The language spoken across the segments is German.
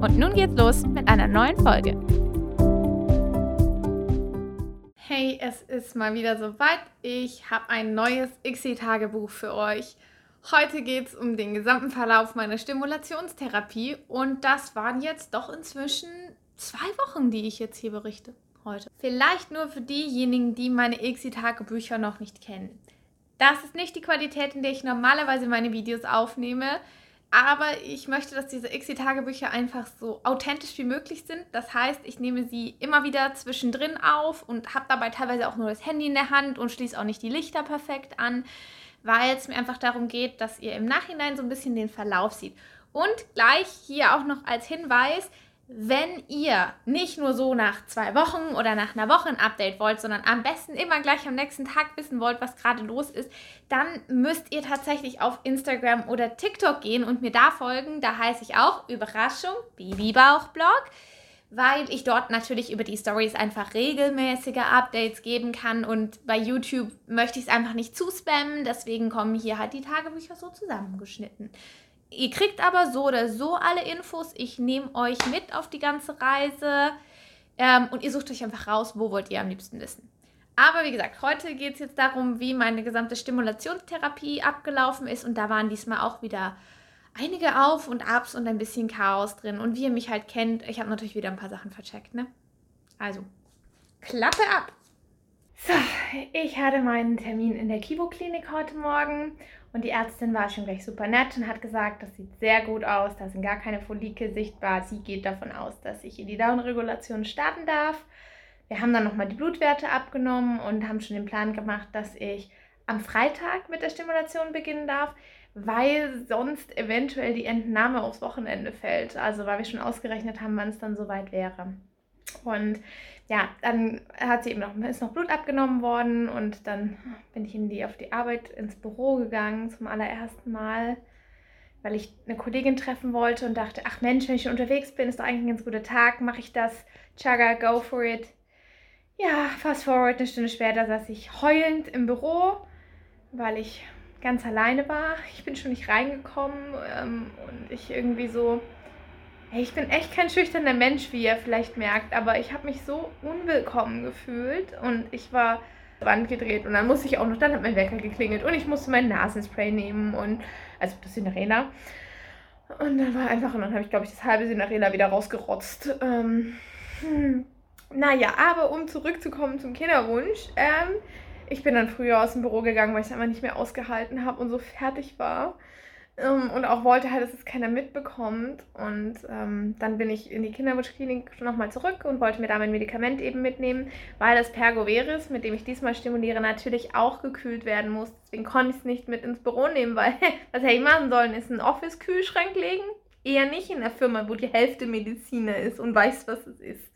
Und nun geht's los mit einer neuen Folge. Hey, es ist mal wieder soweit. Ich habe ein neues ICSI-Tagebuch für euch. Heute geht es um den gesamten Verlauf meiner Stimulationstherapie und das waren jetzt doch inzwischen zwei Wochen, die ich jetzt hier berichte heute. Vielleicht nur für diejenigen, die meine ICSI-Tagebücher noch nicht kennen. Das ist nicht die Qualität, in der ich normalerweise meine Videos aufnehme. Aber ich möchte, dass diese ICSI-Tagebücher einfach so authentisch wie möglich sind. Das heißt, ich nehme sie immer wieder zwischendrin auf und habe dabei teilweise auch nur das Handy in der Hand und schließe auch nicht die Lichter perfekt an, weil es mir einfach darum geht, dass ihr im Nachhinein so ein bisschen den Verlauf seht. Und gleich hier auch noch als Hinweis, wenn ihr nicht nur so nach zwei Wochen oder nach einer Woche ein Update wollt, sondern am besten immer gleich am nächsten Tag wissen wollt, was gerade los ist, dann müsst ihr tatsächlich auf Instagram oder TikTok gehen und mir da folgen. Da heiße ich auch Überraschung Babybauchblog, weil ich dort natürlich über die Stories einfach regelmäßige Updates geben kann und bei YouTube möchte ich es einfach nicht zu spammen, deswegen kommen hier halt die Tagebücher so zusammengeschnitten. Ihr kriegt aber so oder so alle Infos. Ich nehme euch mit auf die ganze Reise ähm, und ihr sucht euch einfach raus, wo wollt ihr am liebsten wissen. Aber wie gesagt, heute geht es jetzt darum, wie meine gesamte Stimulationstherapie abgelaufen ist und da waren diesmal auch wieder einige Auf und Abs und ein bisschen Chaos drin. Und wie ihr mich halt kennt, ich habe natürlich wieder ein paar Sachen vercheckt, ne? Also, Klappe ab! So, ich hatte meinen Termin in der Kivo-Klinik heute Morgen und die Ärztin war schon gleich super nett und hat gesagt, das sieht sehr gut aus, da sind gar keine Folike sichtbar. Sie geht davon aus, dass ich in die Down-Regulation starten darf. Wir haben dann nochmal die Blutwerte abgenommen und haben schon den Plan gemacht, dass ich am Freitag mit der Stimulation beginnen darf, weil sonst eventuell die Entnahme aufs Wochenende fällt. Also weil wir schon ausgerechnet haben, wann es dann soweit wäre. Und ja, dann hat sie eben noch, ist noch Blut abgenommen worden und dann bin ich in die, auf die Arbeit ins Büro gegangen zum allerersten Mal, weil ich eine Kollegin treffen wollte und dachte, ach Mensch, wenn ich unterwegs bin, ist doch eigentlich ein ganz guter Tag, mache ich das, Chaga, go for it. Ja, fast forward, eine Stunde später saß ich heulend im Büro, weil ich ganz alleine war. Ich bin schon nicht reingekommen ähm, und ich irgendwie so ich bin echt kein schüchterner Mensch, wie ihr vielleicht merkt, aber ich habe mich so unwillkommen gefühlt und ich war Wand gedreht und dann musste ich auch noch, dann hat mein Wecker geklingelt und ich musste mein Nasenspray nehmen und, also das Sinarena. Und dann war einfach, und dann habe ich, glaube ich, das halbe Sinarena wieder rausgerotzt. Ähm, hm. Naja, aber um zurückzukommen zum Kinderwunsch, ähm, ich bin dann früher aus dem Büro gegangen, weil ich es einfach nicht mehr ausgehalten habe und so fertig war. Ähm, und auch wollte halt, dass es keiner mitbekommt. Und ähm, dann bin ich in die Kinderwunschklinik nochmal zurück und wollte mir da mein Medikament eben mitnehmen, weil das Pergoveris, mit dem ich diesmal stimuliere, natürlich auch gekühlt werden muss. Deswegen konnte ich es nicht mit ins Büro nehmen, weil was hätte ich machen sollen, ist einen Office-Kühlschrank legen. Eher nicht in der Firma, wo die Hälfte Mediziner ist und weiß, was es ist.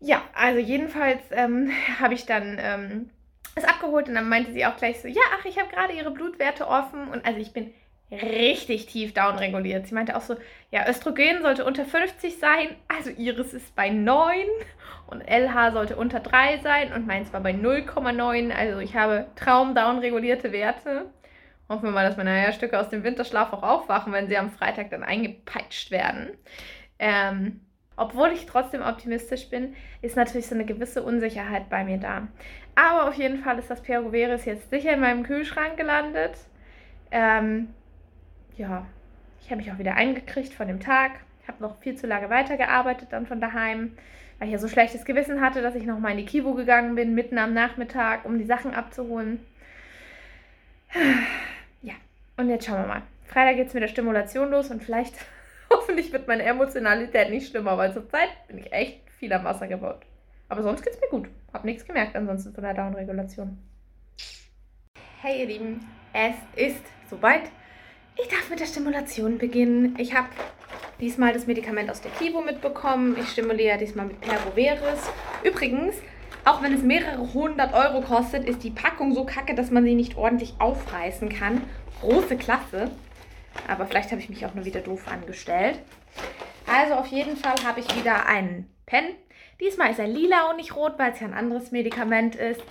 Ja, also jedenfalls ähm, habe ich dann ähm, es abgeholt und dann meinte sie auch gleich so, ja, ach, ich habe gerade ihre Blutwerte offen und also ich bin richtig tief down reguliert. Sie meinte auch so, ja, Östrogen sollte unter 50 sein, also Iris ist bei 9 und LH sollte unter 3 sein und meins war bei 0,9. Also ich habe traum-down regulierte Werte. Hoffen wir mal, dass meine Eierstücke aus dem Winterschlaf auch aufwachen, wenn sie am Freitag dann eingepeitscht werden. Ähm, obwohl ich trotzdem optimistisch bin, ist natürlich so eine gewisse Unsicherheit bei mir da. Aber auf jeden Fall ist das Peroveris jetzt sicher in meinem Kühlschrank gelandet. Ähm, ja, ich habe mich auch wieder eingekriegt von dem Tag. Ich habe noch viel zu lange weitergearbeitet dann von daheim, weil ich ja so schlechtes Gewissen hatte, dass ich noch mal in die Kivo gegangen bin, mitten am Nachmittag, um die Sachen abzuholen. Ja, und jetzt schauen wir mal. Freitag geht es mit der Stimulation los und vielleicht, hoffentlich wird meine Emotionalität nicht schlimmer, weil zurzeit bin ich echt viel am Wasser gebaut. Aber sonst geht es mir gut. Hab nichts gemerkt ansonsten von der Down-Regulation. Hey ihr Lieben, es ist soweit. Ich darf mit der Stimulation beginnen. Ich habe diesmal das Medikament aus der Kibo mitbekommen. Ich stimuliere diesmal mit Pergoveris. Übrigens, auch wenn es mehrere hundert Euro kostet, ist die Packung so kacke, dass man sie nicht ordentlich aufreißen kann. Große Klasse. Aber vielleicht habe ich mich auch nur wieder doof angestellt. Also auf jeden Fall habe ich wieder einen Pen. Diesmal ist er lila und nicht rot, weil es ja ein anderes Medikament ist.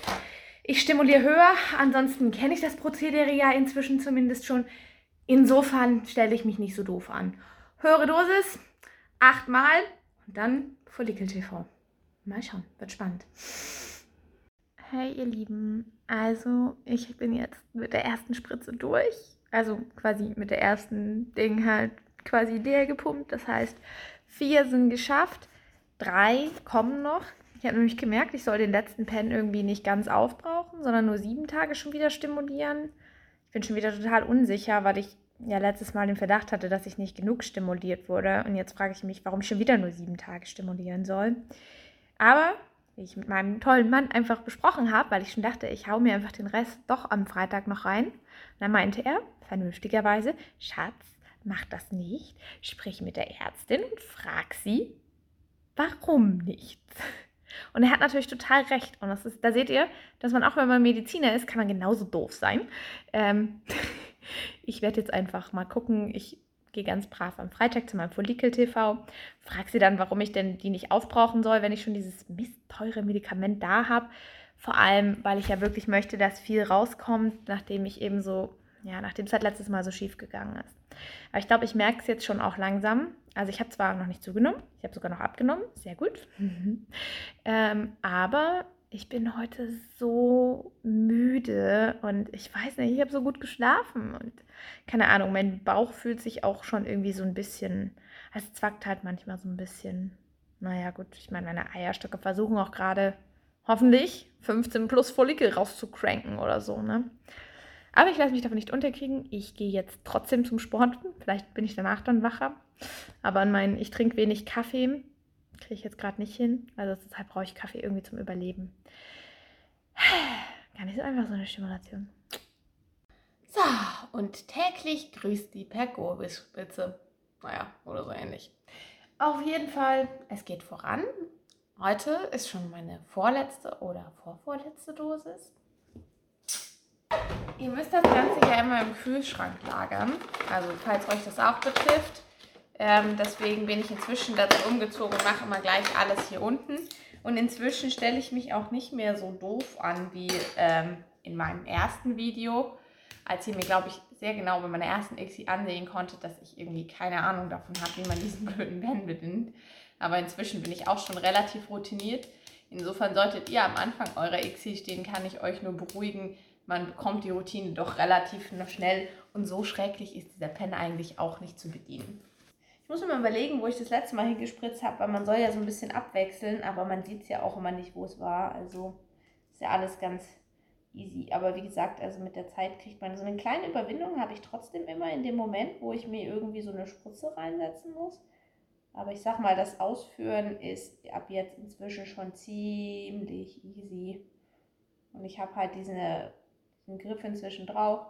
Ich stimuliere höher, ansonsten kenne ich das Prozedere ja inzwischen zumindest schon. Insofern stelle ich mich nicht so doof an. Höhere Dosis, achtmal und dann Follikel TV. Mal schauen, wird spannend. Hey ihr Lieben, also ich bin jetzt mit der ersten Spritze durch. Also quasi mit der ersten Ding halt quasi leer gepumpt. Das heißt, vier sind geschafft, drei kommen noch. Ich habe nämlich gemerkt, ich soll den letzten Pen irgendwie nicht ganz aufbrauchen, sondern nur sieben Tage schon wieder stimulieren. Bin schon wieder total unsicher, weil ich ja letztes Mal den Verdacht hatte, dass ich nicht genug stimuliert wurde. Und jetzt frage ich mich, warum ich schon wieder nur sieben Tage stimulieren soll. Aber wie ich mit meinem tollen Mann einfach besprochen habe, weil ich schon dachte, ich hau mir einfach den Rest doch am Freitag noch rein. Und dann meinte er, vernünftigerweise, Schatz, mach das nicht. Sprich mit der Ärztin und frag sie, warum nicht? Und er hat natürlich total recht. Und das ist, da seht ihr, dass man auch, wenn man Mediziner ist, kann man genauso doof sein. Ähm, ich werde jetzt einfach mal gucken. Ich gehe ganz brav am Freitag zu meinem Follikel-TV, frage sie dann, warum ich denn die nicht aufbrauchen soll, wenn ich schon dieses mistteure Medikament da habe. Vor allem, weil ich ja wirklich möchte, dass viel rauskommt, nachdem ich eben so, ja, nachdem es halt letztes Mal so schief gegangen ist. Aber ich glaube, ich merke es jetzt schon auch langsam. Also ich habe zwar noch nicht zugenommen, ich habe sogar noch abgenommen, sehr gut. ähm, aber ich bin heute so müde und ich weiß nicht, ich habe so gut geschlafen und keine Ahnung, mein Bauch fühlt sich auch schon irgendwie so ein bisschen, es zwackt halt manchmal so ein bisschen. Naja, gut, ich meine, meine Eierstöcke versuchen auch gerade hoffentlich 15 plus Follikel rauszukranken oder so, ne? Aber ich lasse mich davon nicht unterkriegen. Ich gehe jetzt trotzdem zum Sport. Vielleicht bin ich danach dann wacher. Aber an meinen, ich trinke wenig Kaffee Kriege ich jetzt gerade nicht hin. Also deshalb brauche ich Kaffee irgendwie zum Überleben. Gar nicht so einfach so eine Stimulation. So, und täglich grüßt die Pergovis-Spitze. Naja, oder so ähnlich. Auf jeden Fall, es geht voran. Heute ist schon meine vorletzte oder vorvorletzte Dosis. Ihr müsst das Ganze ja immer im Kühlschrank lagern. Also falls euch das auch betrifft. Ähm, deswegen bin ich inzwischen dazu umgezogen und mache immer gleich alles hier unten. Und inzwischen stelle ich mich auch nicht mehr so doof an wie ähm, in meinem ersten Video, als ihr mir, glaube ich, sehr genau bei meiner ersten Exi ansehen konnte, dass ich irgendwie keine Ahnung davon habe, wie man diesen blöden Pen bedient. Aber inzwischen bin ich auch schon relativ routiniert. Insofern solltet ihr am Anfang eurer Exi stehen, kann ich euch nur beruhigen. Man bekommt die Routine doch relativ schnell und so schrecklich ist dieser Pen eigentlich auch nicht zu bedienen. Ich muss mir mal überlegen, wo ich das letzte Mal hingespritzt habe, weil man soll ja so ein bisschen abwechseln, aber man sieht es ja auch immer nicht, wo es war. Also ist ja alles ganz easy. Aber wie gesagt, also mit der Zeit kriegt man so eine kleine Überwindung, habe ich trotzdem immer in dem Moment, wo ich mir irgendwie so eine Spritze reinsetzen muss. Aber ich sag mal, das Ausführen ist ab jetzt inzwischen schon ziemlich easy. Und ich habe halt diese, diesen Griff inzwischen drauf.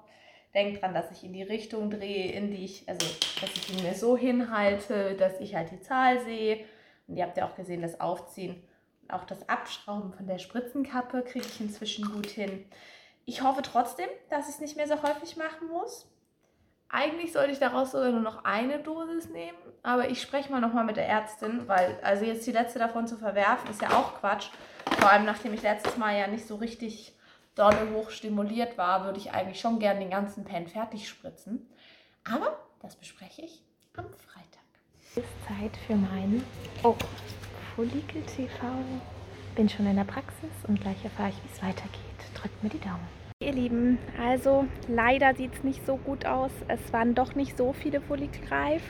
Denkt dran, dass ich in die Richtung drehe, in die ich, also dass ich ihn mir so hinhalte, dass ich halt die Zahl sehe. Und ihr habt ja auch gesehen, das Aufziehen und auch das Abschrauben von der Spritzenkappe kriege ich inzwischen gut hin. Ich hoffe trotzdem, dass ich es nicht mehr so häufig machen muss. Eigentlich sollte ich daraus sogar nur noch eine Dosis nehmen, aber ich spreche mal nochmal mit der Ärztin, weil also jetzt die letzte davon zu verwerfen, ist ja auch Quatsch. Vor allem nachdem ich letztes Mal ja nicht so richtig dolle hoch stimuliert war, würde ich eigentlich schon gerne den ganzen Pen fertig spritzen. Aber das bespreche ich am Freitag. Es ist Zeit für meinen oh, Follikel TV. Bin schon in der Praxis und gleich erfahre ich, wie es weitergeht. Drückt mir die Daumen. Ihr Lieben, also leider sieht es nicht so gut aus. Es waren doch nicht so viele Follikelreif.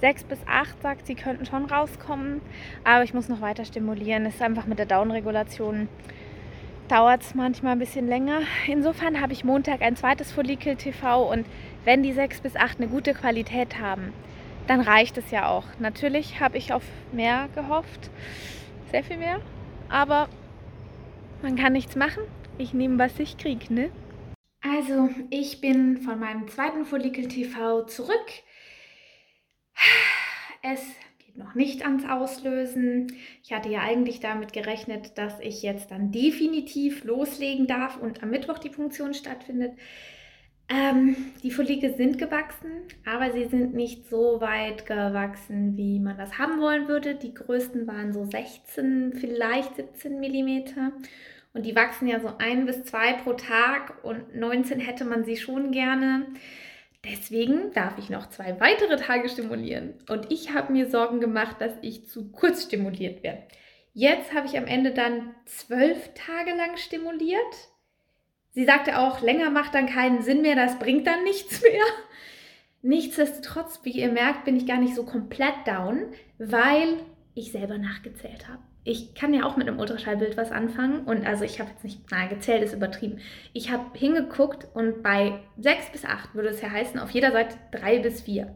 Sechs bis acht sagt, sie könnten schon rauskommen, aber ich muss noch weiter stimulieren. Es ist einfach mit der Downregulation dauert es manchmal ein bisschen länger. Insofern habe ich Montag ein zweites Follikel TV und wenn die 6 bis 8 eine gute Qualität haben, dann reicht es ja auch. Natürlich habe ich auf mehr gehofft, sehr viel mehr, aber man kann nichts machen. Ich nehme, was ich kriege, ne? Also, ich bin von meinem zweiten Follikel TV zurück. Es noch nicht ans Auslösen. Ich hatte ja eigentlich damit gerechnet, dass ich jetzt dann definitiv loslegen darf und am Mittwoch die Funktion stattfindet. Ähm, die Follikel sind gewachsen, aber sie sind nicht so weit gewachsen, wie man das haben wollen würde. Die größten waren so 16, vielleicht 17 Millimeter. Und die wachsen ja so ein bis zwei pro Tag und 19 hätte man sie schon gerne. Deswegen darf ich noch zwei weitere Tage stimulieren. Und ich habe mir Sorgen gemacht, dass ich zu kurz stimuliert werde. Jetzt habe ich am Ende dann zwölf Tage lang stimuliert Sie sagte auch, länger macht dann keinen Sinn mehr, das bringt dann nichts mehr. Nichtsdestotrotz, wie ihr merkt, bin ich gar nicht so komplett down, weil ich selber nachgezählt habe. Ich kann ja auch mit einem Ultraschallbild was anfangen und also ich habe jetzt nicht, na, gezählt ist übertrieben. Ich habe hingeguckt und bei 6 bis 8 würde es ja heißen, auf jeder Seite 3 bis 4.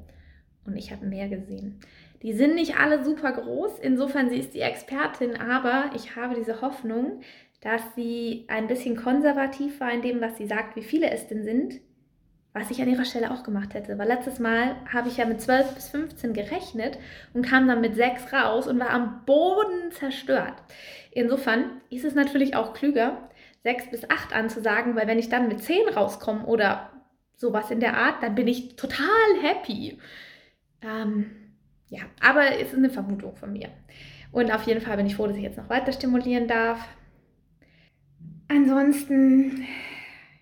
Und ich habe mehr gesehen. Die sind nicht alle super groß, insofern sie ist die Expertin, aber ich habe diese Hoffnung, dass sie ein bisschen konservativ war in dem, was sie sagt, wie viele es denn sind, was ich an ihrer Stelle auch gemacht hätte. Weil letztes Mal habe ich ja mit 12 bis 15 gerechnet und kam dann mit 6 raus und war am Boden zerstört. Insofern ist es natürlich auch klüger, 6 bis 8 anzusagen, weil wenn ich dann mit 10 rauskomme oder sowas in der Art, dann bin ich total happy. Ähm, ja, aber es ist eine Vermutung von mir. Und auf jeden Fall bin ich froh, dass ich jetzt noch weiter stimulieren darf. Ansonsten,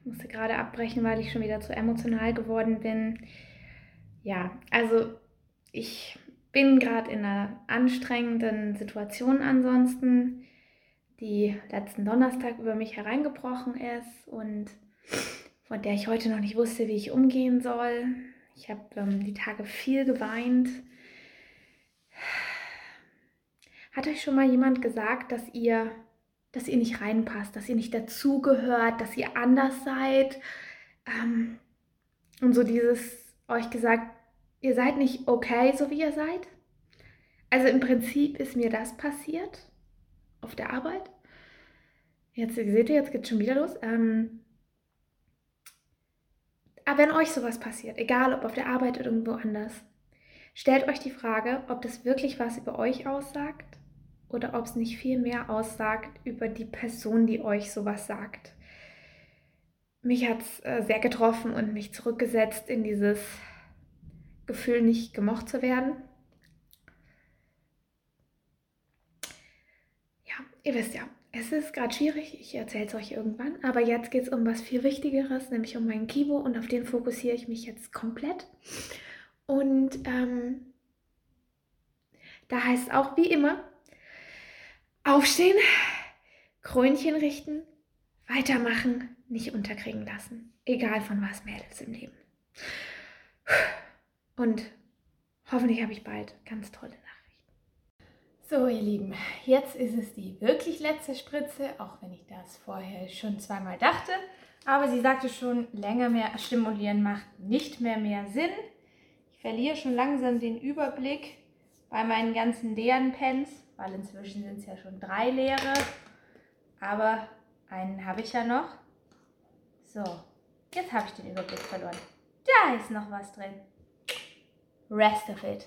ich musste gerade abbrechen, weil ich schon wieder zu emotional geworden bin. Ja, also ich bin gerade in einer anstrengenden Situation ansonsten, die letzten Donnerstag über mich hereingebrochen ist und von der ich heute noch nicht wusste, wie ich umgehen soll. Ich habe ähm, die Tage viel geweint. Hat euch schon mal jemand gesagt, dass ihr dass ihr nicht reinpasst, dass ihr nicht dazugehört, dass ihr anders seid. Ähm, und so dieses euch gesagt, ihr seid nicht okay, so wie ihr seid. Also im Prinzip ist mir das passiert auf der Arbeit. Jetzt seht ihr, jetzt geht es schon wieder los. Ähm, aber wenn euch sowas passiert, egal ob auf der Arbeit oder irgendwo anders, stellt euch die Frage, ob das wirklich was über euch aussagt oder ob es nicht viel mehr aussagt über die Person, die euch sowas sagt. Mich hat es äh, sehr getroffen und mich zurückgesetzt in dieses Gefühl, nicht gemocht zu werden. Ja, ihr wisst ja, es ist gerade schwierig, ich erzähle es euch irgendwann, aber jetzt geht es um was viel Wichtigeres, nämlich um meinen Kibo und auf den fokussiere ich mich jetzt komplett. Und ähm, da heißt es auch wie immer, Aufstehen, Krönchen richten, weitermachen, nicht unterkriegen lassen. Egal von was Mädels im Leben. Und hoffentlich habe ich bald ganz tolle Nachrichten. So, ihr Lieben, jetzt ist es die wirklich letzte Spritze, auch wenn ich das vorher schon zweimal dachte. Aber sie sagte schon, länger mehr stimulieren macht nicht mehr mehr Sinn. Ich verliere schon langsam den Überblick bei meinen ganzen leeren Pens weil inzwischen sind es ja schon drei leere. Aber einen habe ich ja noch. So, jetzt habe ich den Überblick verloren. Da ist noch was drin. Rest of it.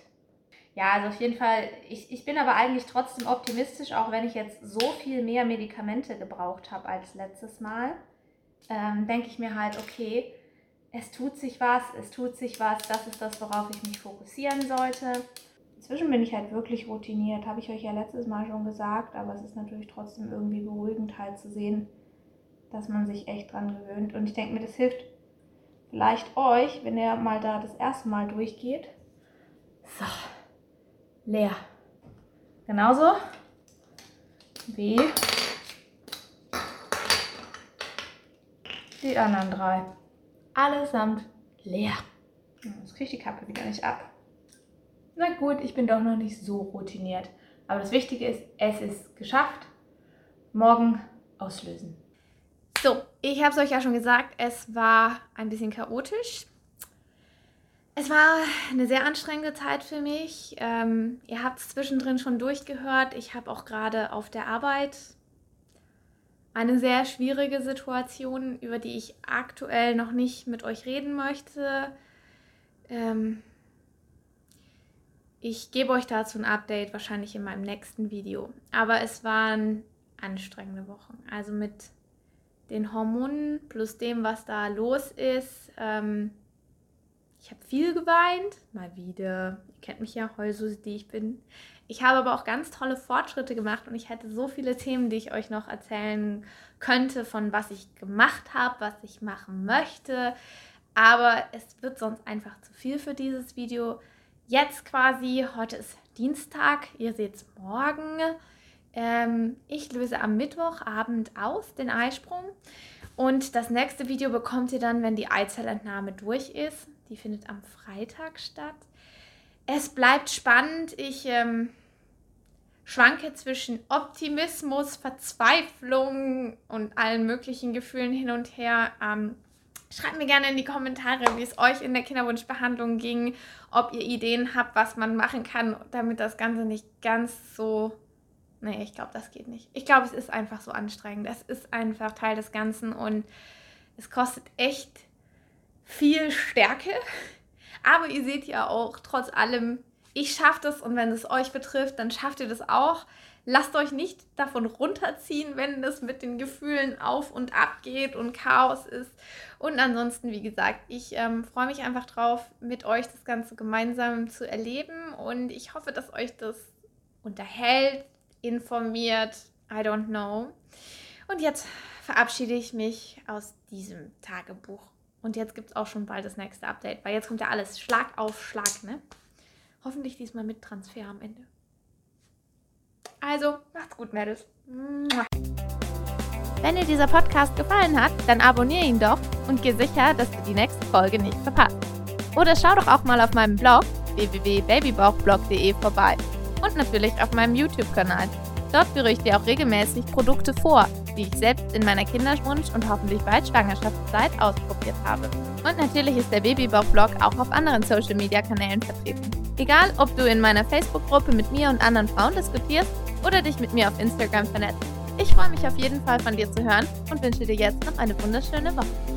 Ja, also auf jeden Fall, ich, ich bin aber eigentlich trotzdem optimistisch, auch wenn ich jetzt so viel mehr Medikamente gebraucht habe als letztes Mal. Ähm, denke ich mir halt, okay, es tut sich was, es tut sich was, das ist das, worauf ich mich fokussieren sollte. Inzwischen bin ich halt wirklich routiniert, habe ich euch ja letztes Mal schon gesagt, aber es ist natürlich trotzdem irgendwie beruhigend halt zu sehen, dass man sich echt dran gewöhnt. Und ich denke mir, das hilft vielleicht euch, wenn ihr mal da das erste Mal durchgeht. So, leer. Genauso wie die anderen drei. Allesamt leer. Jetzt kriege ich die Kappe wieder nicht ab na gut, ich bin doch noch nicht so routiniert. Aber das Wichtige ist, es ist geschafft. Morgen auslösen. So, ich habe es euch ja schon gesagt, es war ein bisschen chaotisch. Es war eine sehr anstrengende Zeit für mich. Ähm, ihr habt es zwischendrin schon durchgehört. Ich habe auch gerade auf der Arbeit eine sehr schwierige Situation, über die ich aktuell noch nicht mit euch reden möchte. Ähm, Ich gebe euch dazu ein Update wahrscheinlich in meinem nächsten Video. Aber es waren anstrengende Wochen. Also mit den Hormonen plus dem, was da los ist. Ähm, ich habe viel geweint, mal wieder. Ihr kennt mich ja, Heulsuse, die ich bin. Ich habe aber auch ganz tolle Fortschritte gemacht und ich hätte so viele Themen, die ich euch noch erzählen könnte, von was ich gemacht habe, was ich machen möchte. Aber es wird sonst einfach zu viel für dieses Video. Jetzt quasi, heute ist Dienstag, ihr seht es morgen. Ähm, ich löse am Mittwochabend aus den Eisprung. Und das nächste Video bekommt ihr dann, wenn die Eizellentnahme durch ist. Die findet am Freitag statt. Es bleibt spannend. Ich ähm, schwanke zwischen Optimismus, Verzweiflung und allen möglichen Gefühlen hin und her. Ähm, schreibt mir gerne in die Kommentare, wie es euch in der Kinderwunschbehandlung ging, ob ihr Ideen habt, was man machen kann, damit das Ganze nicht ganz so. Nee, ich glaube, das geht nicht. Ich glaube, es ist einfach so anstrengend. Es ist einfach Teil des Ganzen und es kostet echt viel Stärke. Aber ihr seht ja auch, trotz allem, ich schaffe das und wenn es euch betrifft, dann schafft ihr das auch. Lasst euch nicht davon runterziehen, wenn es mit den Gefühlen auf und ab geht und Chaos ist. Und ansonsten, wie gesagt, ich ähm, freue mich einfach drauf, mit euch das Ganze gemeinsam zu erleben. Und ich hoffe, dass euch das unterhält, informiert. I don't know. Und jetzt verabschiede ich mich aus diesem Tagebuch. Und jetzt gibt es auch schon bald das nächste Update, weil jetzt kommt ja alles Schlag auf Schlag, ne? Hoffentlich diesmal mit Transfer am Ende. Also, macht's gut, Mädels. Wenn dir dieser Podcast gefallen hat, dann abonniere ihn doch und geh sicher, dass du die nächste Folge nicht verpasst. Oder schau doch auch mal auf meinem Blog www.babybauchblog.de vorbei und natürlich auf meinem YouTube-Kanal. Dort führe ich dir auch regelmäßig Produkte vor, die ich selbst in meiner Kinderwunsch- und hoffentlich bald Schwangerschaftszeit ausprobiert habe. Und natürlich ist der Babybauch-Blog auch auf anderen Social-Media-Kanälen vertreten. Egal, ob du in meiner Facebook-Gruppe mit mir und anderen Frauen diskutierst oder dich mit mir auf Instagram vernetzt. Ich freue mich auf jeden Fall von dir zu hören und wünsche dir jetzt noch eine wunderschöne Woche.